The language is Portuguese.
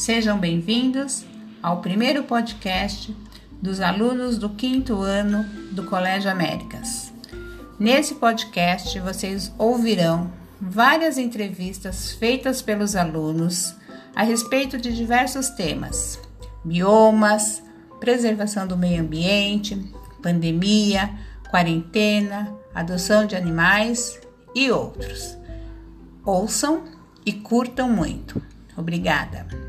Sejam bem-vindos ao primeiro podcast dos alunos do quinto ano do Colégio Américas. Nesse podcast vocês ouvirão várias entrevistas feitas pelos alunos a respeito de diversos temas: biomas, preservação do meio ambiente, pandemia, quarentena, adoção de animais e outros. Ouçam e curtam muito. Obrigada.